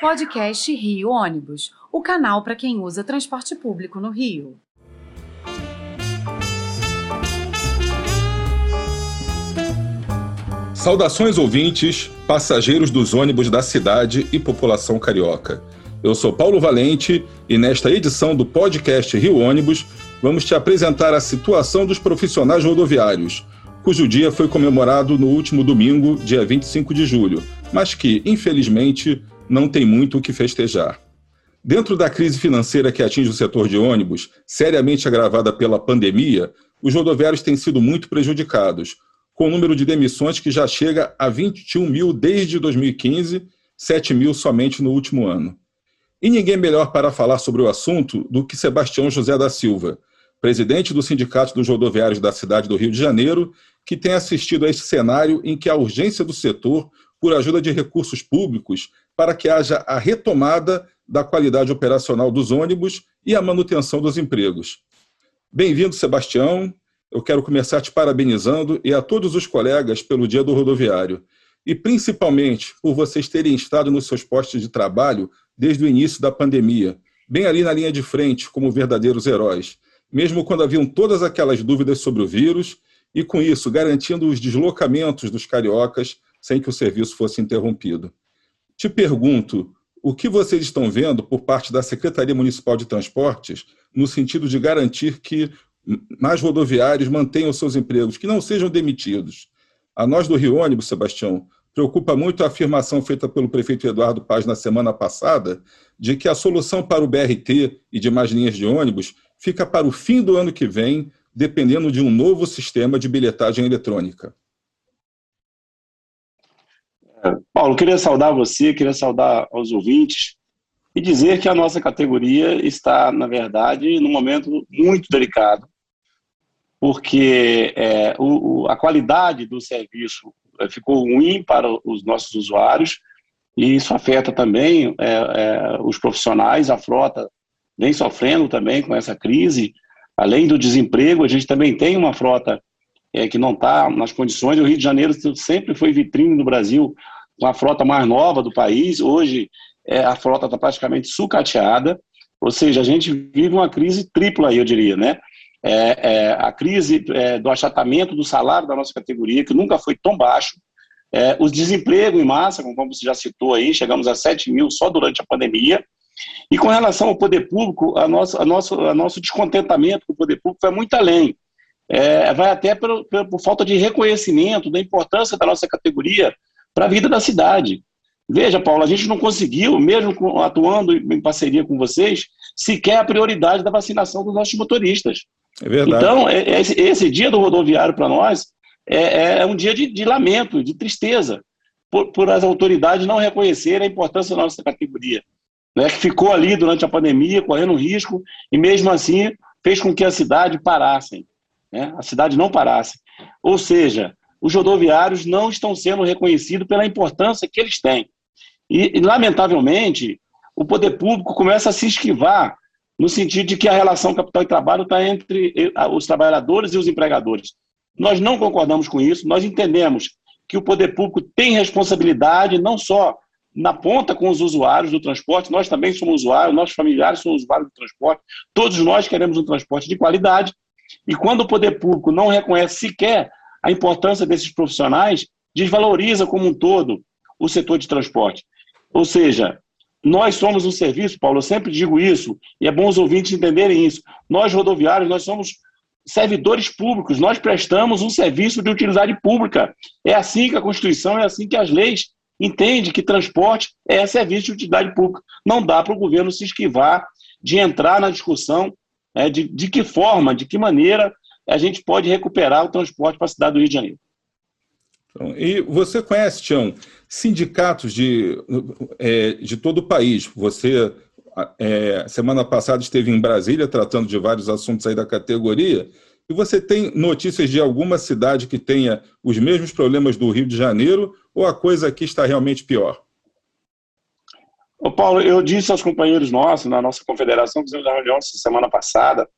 Podcast Rio Ônibus, o canal para quem usa transporte público no Rio. Saudações ouvintes, passageiros dos ônibus da cidade e população carioca. Eu sou Paulo Valente e nesta edição do podcast Rio Ônibus vamos te apresentar a situação dos profissionais rodoviários, cujo dia foi comemorado no último domingo, dia 25 de julho, mas que, infelizmente, não tem muito o que festejar. Dentro da crise financeira que atinge o setor de ônibus, seriamente agravada pela pandemia, os rodoviários têm sido muito prejudicados, com o número de demissões que já chega a 21 mil desde 2015, 7 mil somente no último ano. E ninguém melhor para falar sobre o assunto do que Sebastião José da Silva, presidente do Sindicato dos Rodoviários da cidade do Rio de Janeiro, que tem assistido a esse cenário em que a urgência do setor por ajuda de recursos públicos para que haja a retomada da qualidade operacional dos ônibus e a manutenção dos empregos. Bem-vindo, Sebastião. Eu quero começar te parabenizando e a todos os colegas pelo Dia do Rodoviário e principalmente por vocês terem estado nos seus postos de trabalho desde o início da pandemia, bem ali na linha de frente, como verdadeiros heróis, mesmo quando haviam todas aquelas dúvidas sobre o vírus, e com isso garantindo os deslocamentos dos cariocas sem que o serviço fosse interrompido. Te pergunto, o que vocês estão vendo por parte da Secretaria Municipal de Transportes no sentido de garantir que mais rodoviários mantenham seus empregos, que não sejam demitidos? A nós do Rio Ônibus, Sebastião, preocupa muito a afirmação feita pelo prefeito Eduardo Paz na semana passada de que a solução para o BRT e demais linhas de ônibus fica para o fim do ano que vem, dependendo de um novo sistema de bilhetagem eletrônica. Paulo, queria saudar você, queria saudar aos ouvintes e dizer que a nossa categoria está, na verdade, num momento muito delicado, porque é, o, a qualidade do serviço é, ficou ruim para os nossos usuários e isso afeta também é, é, os profissionais, a frota vem sofrendo também com essa crise. Além do desemprego, a gente também tem uma frota é, que não está nas condições. O Rio de Janeiro sempre foi vitrine do Brasil com a frota mais nova do país. Hoje é, a frota está praticamente sucateada, ou seja, a gente vive uma crise tripla, eu diria, né? É, é, a crise é, do achatamento do salário da nossa categoria, que nunca foi tão baixo, é, o desemprego em massa, como você já citou aí, chegamos a 7 mil só durante a pandemia, e com relação ao poder público, a nosso, a nosso, a nosso descontentamento com o poder público vai muito além. É, vai até por, por, falta de reconhecimento da importância da nossa categoria para a vida da cidade. Veja, Paulo, a gente não conseguiu, mesmo atuando em parceria com vocês, sequer a prioridade da vacinação dos nossos motoristas. É verdade. Então, é, é esse, esse, dia do rodoviário para nós é, é, um dia de, de lamento, de tristeza, por, por, as autoridades não reconhecerem a importância da nossa categoria, né, que ficou ali durante a pandemia, correndo risco, e mesmo assim fez com que a cidade parasse, né, a cidade não parasse. Ou seja, os rodoviários não estão sendo reconhecidos pela importância que eles têm. E, e, lamentavelmente, o poder público começa a se esquivar no sentido de que a relação capital e trabalho está entre os trabalhadores e os empregadores. Nós não concordamos com isso, nós entendemos que o poder público tem responsabilidade não só na ponta com os usuários do transporte, nós também somos usuários, nossos familiares são usuários do transporte, todos nós queremos um transporte de qualidade, e quando o poder público não reconhece sequer a importância desses profissionais, desvaloriza como um todo o setor de transporte. Ou seja, nós somos um serviço, Paulo, eu sempre digo isso, e é bom os ouvintes entenderem isso. Nós, rodoviários, nós somos servidores públicos, nós prestamos um serviço de utilidade pública. É assim que a Constituição, é assim que as leis entendem que transporte é serviço de utilidade pública. Não dá para o governo se esquivar de entrar na discussão é, de, de que forma, de que maneira a gente pode recuperar o transporte para a cidade do Rio de Janeiro. Então, e você conhece, Tião, sindicatos de, é, de todo o país. Você, é, semana passada, esteve em Brasília tratando de vários assuntos aí da categoria. E você tem notícias de alguma cidade que tenha os mesmos problemas do Rio de Janeiro ou a coisa aqui está realmente pior? Ô Paulo, eu disse aos companheiros nossos, na nossa confederação, fizemos a reunião semana passada,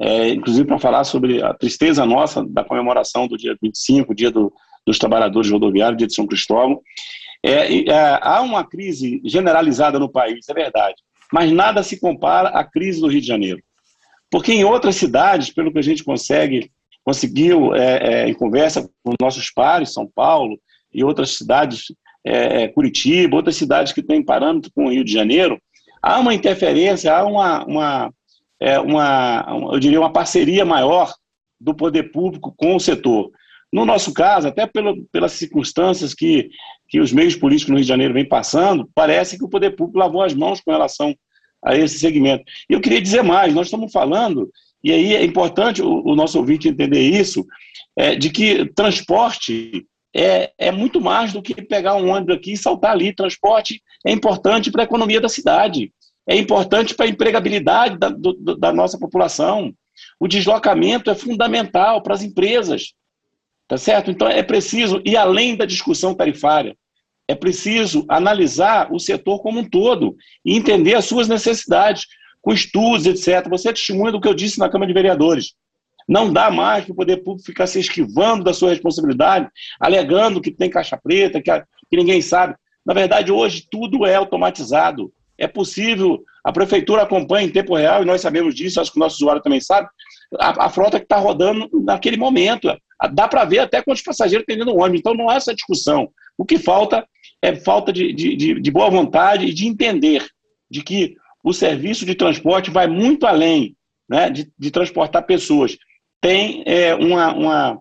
é, inclusive para falar sobre a tristeza nossa da comemoração do dia 25, dia do, dos trabalhadores rodoviários, dia de São Cristóvão. É, é, há uma crise generalizada no país, é verdade, mas nada se compara à crise do Rio de Janeiro. Porque em outras cidades, pelo que a gente consegue, conseguiu é, é em conversa com nossos pares, São Paulo e outras cidades, é, é, Curitiba, outras cidades que têm parâmetro com o Rio de Janeiro, há uma interferência, há uma, uma, uma, eu diria, uma parceria maior do poder público com o setor. No nosso caso, até pelo, pelas circunstâncias que, que os meios políticos no Rio de Janeiro vêm passando, parece que o poder público lavou as mãos com relação a esse segmento. E eu queria dizer mais: nós estamos falando, e aí é importante o, o nosso ouvinte entender isso, é, de que transporte é, é muito mais do que pegar um ônibus aqui e saltar ali. Transporte é importante para a economia da cidade, é importante para a empregabilidade da, do, da nossa população. O deslocamento é fundamental para as empresas. Tá certo? Então é preciso, e além da discussão tarifária, é preciso analisar o setor como um todo e entender as suas necessidades, com estudos, etc. Você é testemunha do que eu disse na Câmara de Vereadores. Não dá mais para o poder público ficar se esquivando da sua responsabilidade, alegando que tem caixa preta, que, que ninguém sabe. Na verdade, hoje tudo é automatizado. É possível, a prefeitura acompanha em tempo real, e nós sabemos disso, acho que o nosso usuário também sabe, a, a frota que está rodando naquele momento. Dá para ver até quantos passageiros tem dentro do ônibus. Então não há essa discussão. O que falta é falta de, de, de boa vontade e de entender de que o serviço de transporte vai muito além né, de, de transportar pessoas. Tem é, uma, uma,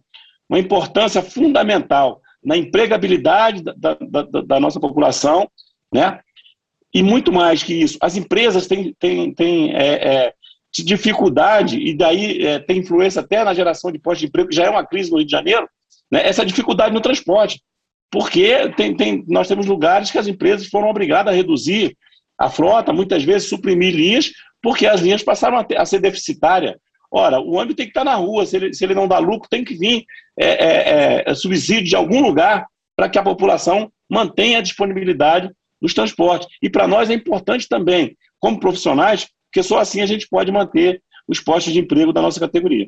uma importância fundamental na empregabilidade da, da, da, nossa população, né? E muito mais que isso, as empresas têm, têm, têm é, é, dificuldade, e daí é, tem influência até na geração de postos de emprego, que já é uma crise no Rio de Janeiro, né, essa dificuldade no transporte. Porque tem, tem, nós temos lugares que as empresas foram obrigadas a reduzir a frota, muitas vezes suprimir linhas, porque as linhas passaram a, ter, a ser deficitárias. Ora, o ônibus tem que estar na rua, se ele, se ele não dá lucro, tem que vir é, é, é, subsídio de algum lugar para que a população mantenha a disponibilidade dos transportes. E para nós é importante também, como profissionais, porque só assim a gente pode manter os postos de emprego da nossa categoria.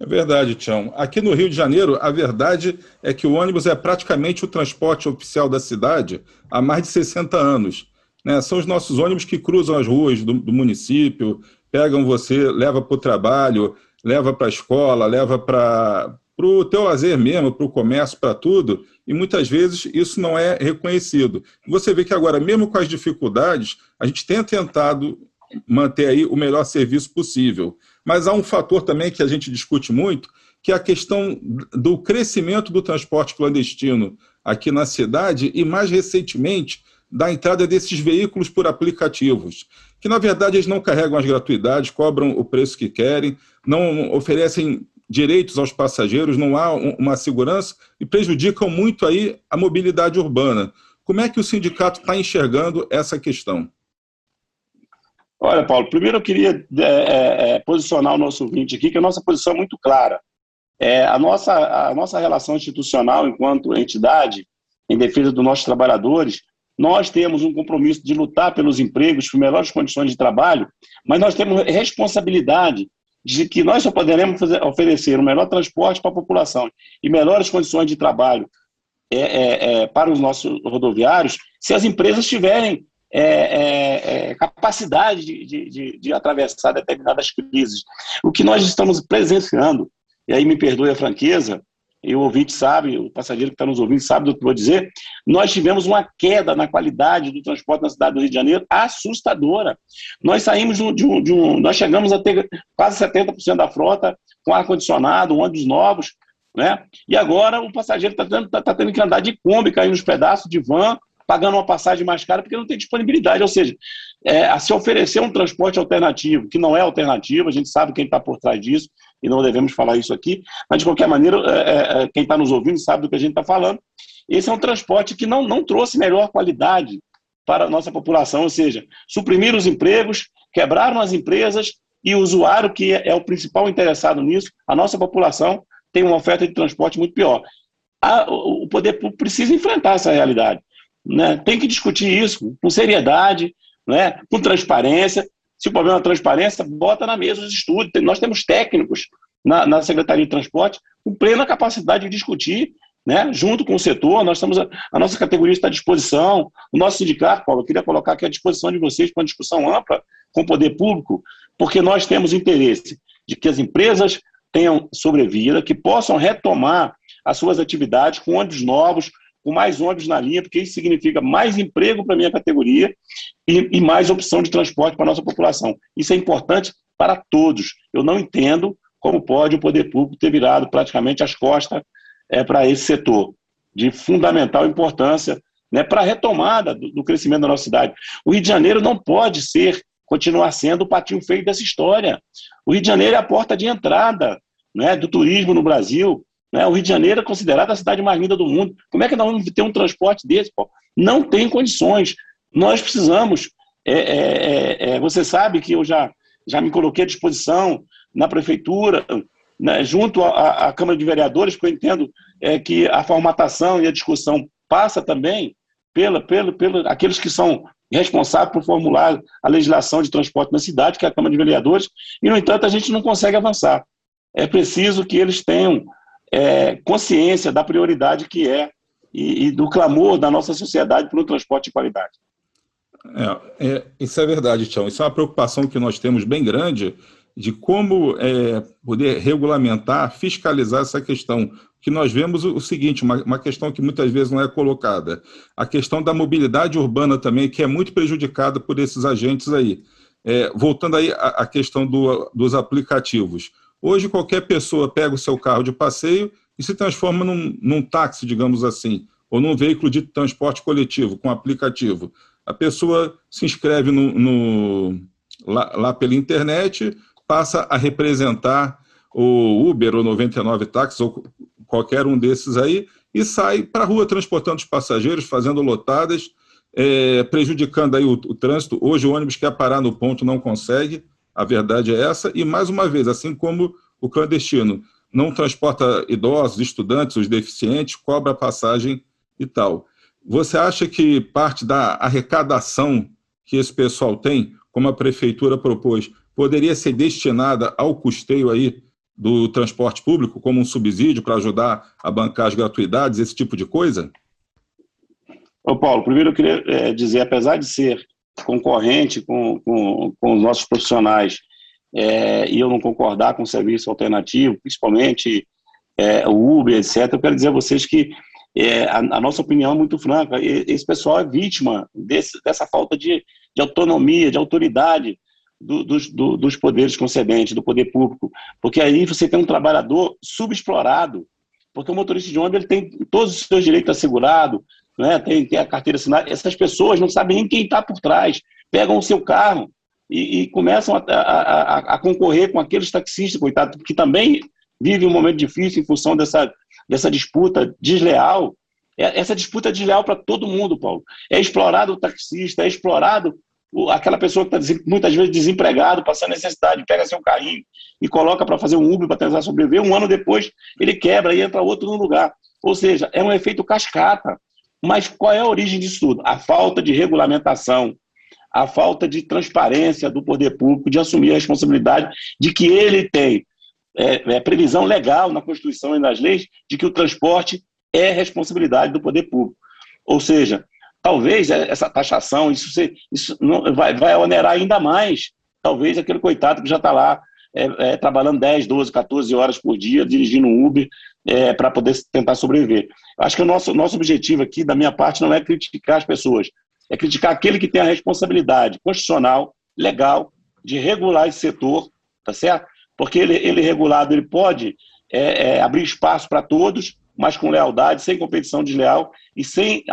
É verdade, Tião. Aqui no Rio de Janeiro, a verdade é que o ônibus é praticamente o transporte oficial da cidade há mais de 60 anos. Né? São os nossos ônibus que cruzam as ruas do, do município, pegam você, leva para o trabalho, leva para a escola, leva para o teu lazer mesmo, para o comércio, para tudo, e muitas vezes isso não é reconhecido. Você vê que agora, mesmo com as dificuldades, a gente tem tentado manter aí o melhor serviço possível. Mas há um fator também que a gente discute muito, que é a questão do crescimento do transporte clandestino aqui na cidade e, mais recentemente, da entrada desses veículos por aplicativos, que na verdade eles não carregam as gratuidades, cobram o preço que querem, não oferecem direitos aos passageiros, não há uma segurança e prejudicam muito aí a mobilidade urbana. Como é que o sindicato está enxergando essa questão? Olha, Paulo, primeiro eu queria é, é, é, posicionar o nosso ouvinte aqui, que a nossa posição é muito clara. É, a, nossa, a nossa relação institucional, enquanto entidade em defesa dos nossos trabalhadores, nós temos um compromisso de lutar pelos empregos, por melhores condições de trabalho, mas nós temos responsabilidade de que nós só poderemos fazer, oferecer o melhor transporte para a população e melhores condições de trabalho é, é, é, para os nossos rodoviários se as empresas tiverem é, é, é, capacidade de, de, de, atravessar determinadas crises. O que nós estamos presenciando, e aí me perdoe a franqueza, e o ouvinte sabe, o passageiro que está nos ouvindo sabe do que vou dizer, nós tivemos uma queda na qualidade do transporte na cidade do Rio de Janeiro assustadora. Nós saímos de um, de um nós chegamos a ter quase 70% da frota com ar-condicionado, ônibus novos, né? E agora o passageiro está tendo, tá, tá tendo que andar de Kombi, cair nos pedaços de van, pagando uma passagem mais cara porque não tem disponibilidade. Ou seja, é, a se oferecer um transporte alternativo, que não é alternativo, a gente sabe quem está por trás disso e não devemos falar isso aqui, mas de qualquer maneira, é, é, é quem está nos ouvindo sabe do que a gente está falando. Esse é um transporte que não, não trouxe melhor qualidade para a nossa população, ou seja, suprimir os empregos, quebraram as empresas e o usuário, que é, é o principal interessado nisso, a nossa população tem uma oferta de transporte muito pior. A, o poder público precisa enfrentar essa realidade. Né? Tem que discutir isso com seriedade, né? com transparência. Se o problema é transparência, bota na mesa os estudos. Nós temos técnicos na, na Secretaria de Transporte com plena capacidade de discutir né? junto com o setor, nós estamos, a nossa categoria está à disposição, o nosso sindicato, Paulo, eu queria colocar aqui à disposição de vocês para uma discussão ampla com o poder público, porque nós temos interesse de que as empresas tenham sobrevida, que possam retomar as suas atividades com ônibus novos, com mais ônibus na linha, porque isso significa mais emprego para a minha categoria e, e mais opção de transporte para a nossa população. Isso é importante para todos. Eu não entendo como pode o poder público ter virado praticamente as costas é, para esse setor, de fundamental importância né, para a retomada do, do, crescimento da nossa cidade. O Rio de Janeiro não pode ser, continuar sendo o patinho feio dessa história. O Rio de Janeiro é a porta de entrada né, do turismo no Brasil. Né? O Rio de Janeiro é considerado a cidade mais linda do mundo. Como é que nós vamos ter um transporte desse? Pô? Não tem condições. Nós precisamos. É, é, é, é você sabe que eu já, já me coloquei à disposição na prefeitura, né, junto à, à, Câmara de Vereadores, porque eu entendo é, que a formatação e a discussão passa também pela, pela, pela aqueles que são responsáveis por formular a legislação de transporte na cidade, que é a Câmara de Vereadores, e, no entanto, a gente não consegue avançar. É preciso que eles tenham é, consciência da prioridade que é e, e, do clamor da nossa sociedade por um transporte de qualidade. É, é, isso é verdade, Tião. Isso é uma preocupação que nós temos bem grande de como é, poder regulamentar, fiscalizar essa questão. Que nós vemos o, seguinte, uma, uma, questão que muitas vezes não é colocada, a questão da mobilidade urbana também, que é muito prejudicada por esses agentes aí. É, voltando aí à, à questão do, dos aplicativos. Hoje qualquer pessoa pega o seu carro de passeio e se transforma num, num táxi, digamos assim, ou num veículo de transporte coletivo com aplicativo. A pessoa se inscreve no, no lá, lá pela internet, passa a representar o Uber ou 99 táxis ou qualquer um desses aí e sai para a rua transportando os passageiros, fazendo lotadas, é, prejudicando aí o, o, trânsito. Hoje o ônibus quer parar no ponto, não consegue, a verdade é essa. E mais uma vez, assim como o clandestino não transporta idosos, estudantes, os deficientes, cobra passagem e tal. Você acha que parte da arrecadação que esse pessoal tem, como a prefeitura propôs, poderia ser destinada ao custeio aí do transporte público, como um subsídio para ajudar a bancar as gratuidades, esse tipo de coisa? Ô Paulo, primeiro eu queria é, dizer, apesar de ser concorrente com, com, com os nossos profissionais é, e eu não concordar com o serviço alternativo, principalmente é, o Uber, etc., eu quero dizer a vocês que é, a, a, nossa opinião é muito franca. Esse pessoal é vítima desse, dessa falta de, de autonomia, de autoridade do, dos, do, dos poderes concedentes, do poder público, porque aí você tem um trabalhador subexplorado, porque o motorista de ônibus ele tem todos os seus direitos assegurados, né, tem, tem a carteira assinada, essas pessoas não sabem nem quem está por trás, pegam o seu carro e, e começam a, a, a, a, concorrer com aqueles taxistas, coitados, que também vivem um momento difícil em função dessa, dessa disputa desleal. É, essa disputa é desleal para todo mundo, Paulo. É explorado o taxista, é explorado aquela pessoa que está muitas vezes desempregado, passando necessidade, pega seu carrinho e coloca para fazer um Uber para tentar sobreviver, um ano depois ele quebra e entra outro no lugar. Ou seja, é um efeito cascata. Mas qual é a origem disso tudo? A falta de regulamentação, a falta de transparência do poder público, de assumir a responsabilidade de que ele tem é, é, previsão legal na Constituição e nas leis de que o transporte é responsabilidade do poder público. Ou seja, talvez essa taxação, isso, isso não, vai, vai onerar ainda mais, talvez aquele coitado que já está lá é, é, trabalhando 10, 12, 14 horas por dia, dirigindo um Uber, é, para poder tentar sobreviver. Acho que o nosso, nosso objetivo aqui, da minha parte, não é criticar as pessoas, é criticar aquele que tem a responsabilidade constitucional, legal, de regular esse setor, tá certo? Porque ele, ele regulado, ele pode é, é, abrir espaço para todos, mas com lealdade, sem competição desleal e sem,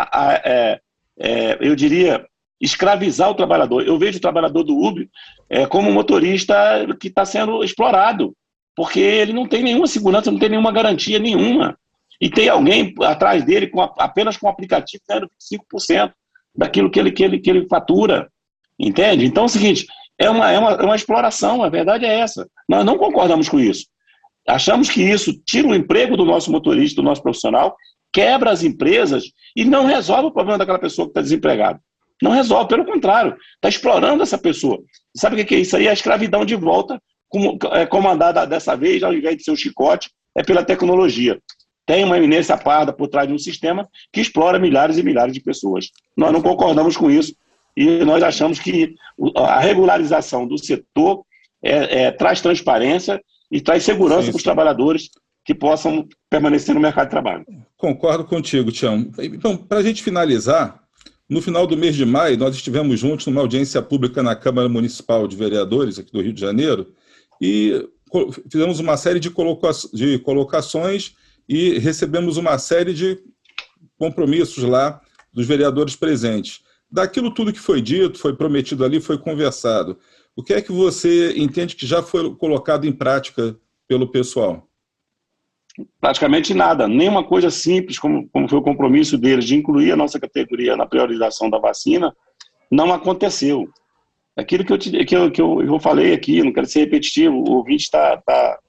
é, é, eu diria, escravizar o trabalhador. Eu vejo o trabalhador do Uber é, como um motorista que está sendo explorado porque ele não tem nenhuma segurança, não tem nenhuma garantia nenhuma. E tem alguém atrás dele com apenas com o aplicativo ganhando 5% daquilo que ele, que, ele, que ele fatura. Entende? Então é o seguinte: é uma, é, uma, é uma exploração, a verdade é essa. Nós não concordamos com isso. Achamos que isso tira o emprego do nosso motorista, do nosso profissional, quebra as empresas e não resolve o problema daquela pessoa que está desempregada. Não resolve, pelo contrário, está explorando essa pessoa. Sabe o que é isso aí? É a escravidão de volta comandada dessa vez, ao invés de ser o chicote, é pela tecnologia. tem uma eminência parda por trás de um sistema que explora milhares e milhares de pessoas. Nós não concordamos com isso e nós achamos que a regularização do setor é, é, traz transparência e traz segurança para os trabalhadores que possam permanecer no mercado de trabalho. Concordo contigo, Tião. Então, para a gente finalizar, no final do mês de maio, nós estivemos juntos numa audiência pública na Câmara Municipal de Vereadores aqui do Rio de Janeiro e fizemos uma série de, coloca de colocações e recebemos uma série de compromissos lá dos vereadores presentes. Daquilo tudo que foi dito, foi prometido ali, foi conversado. O que é que você entende que já foi colocado em prática pelo pessoal? Praticamente nada. Nenhuma coisa simples, como, como foi o compromisso deles de incluir a nossa categoria na priorização da vacina, não aconteceu. Aquilo que eu, te, que eu, que eu, eu falei aqui, não quero ser repetitivo, o ouvinte tá, tá,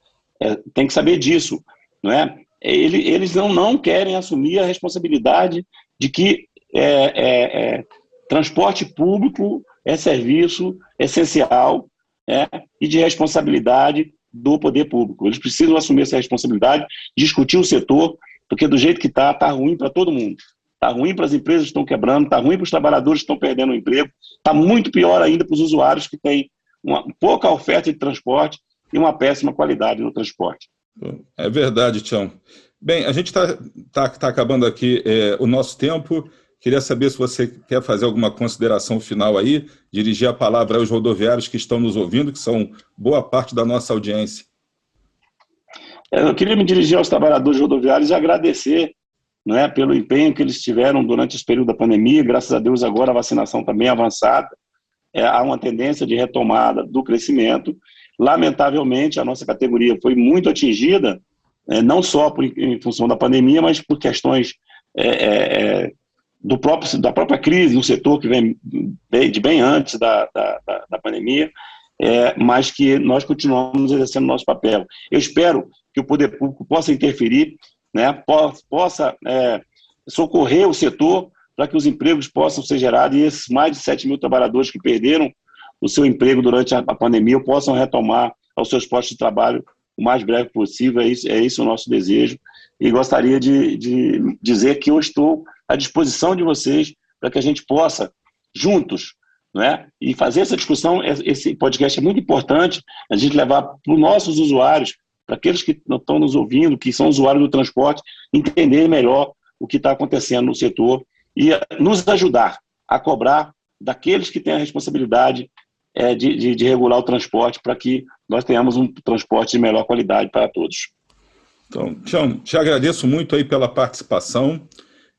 é, tem que saber disso. Não é? ele, eles não, não querem assumir a responsabilidade de que é, é, é, transporte público é serviço essencial é, e de responsabilidade do poder público. Eles precisam assumir essa responsabilidade, discutir o setor, porque do jeito que está, está ruim para todo mundo. Está ruim para as empresas que estão quebrando, está ruim para os trabalhadores que estão perdendo o emprego, está muito pior ainda para os usuários que têm uma pouca oferta de transporte e uma péssima qualidade no transporte. É verdade, Tião. Bem, a gente está tá, tá acabando aqui é, o nosso tempo. Queria saber se você quer fazer alguma consideração final aí, dirigir a palavra aos rodoviários que estão nos ouvindo, que são boa parte da nossa audiência. Eu queria me dirigir aos trabalhadores rodoviários e agradecer é, pelo empenho que eles tiveram durante esse período da pandemia. Graças a Deus, agora a vacinação está bem avançada. É, há uma tendência de retomada do crescimento Lamentavelmente, a nossa categoria foi muito atingida, é, não só por, em função da pandemia, mas por questões é, é, é do próprio, da própria crise no setor que vem de bem antes da, da, da pandemia, é, mas que nós continuamos exercendo nosso papel. Eu espero que o poder público possa interferir, né, possa é, socorrer o setor para que os empregos possam ser gerados e esses mais de 7 mil trabalhadores que perderam o seu emprego durante a pandemia possam retomar aos seus postos de trabalho o mais breve possível. É isso, é isso o nosso desejo. E gostaria de, de dizer que eu estou à disposição de vocês para que a gente possa, juntos, né, e fazer essa discussão. Esse podcast é muito importante, a gente levar para os nossos usuários, para aqueles que estão nos ouvindo, que são usuários do transporte, entender melhor o que está acontecendo no setor e nos ajudar a cobrar daqueles que têm a responsabilidade é, de, de, de regular o transporte para que nós tenhamos um transporte de melhor qualidade para todos. Então, Tião, te agradeço muito aí pela participação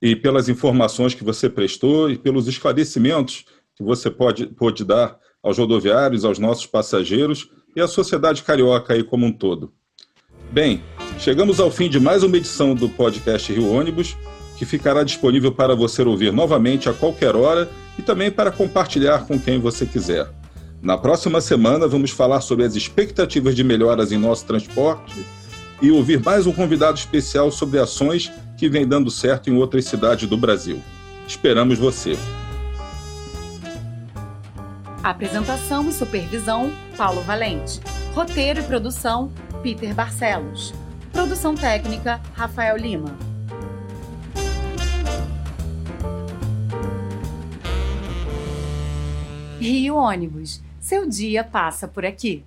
e pelas informações que você prestou e pelos esclarecimentos que você pode, pode dar aos rodoviários, aos nossos passageiros e à sociedade carioca aí como um todo. Bem, chegamos ao fim de mais uma edição do podcast Rio Ônibus, que ficará disponível para você ouvir novamente a qualquer hora e também para compartilhar com quem você quiser. Na próxima semana, vamos falar sobre as expectativas de melhoras em nosso transporte e ouvir mais um convidado especial sobre ações que vem dando certo em outras cidades do Brasil. Esperamos você. Apresentação e supervisão: Paulo Valente. Roteiro e produção: Peter Barcelos. Produção técnica: Rafael Lima. Rio Ônibus seu dia passa por aqui.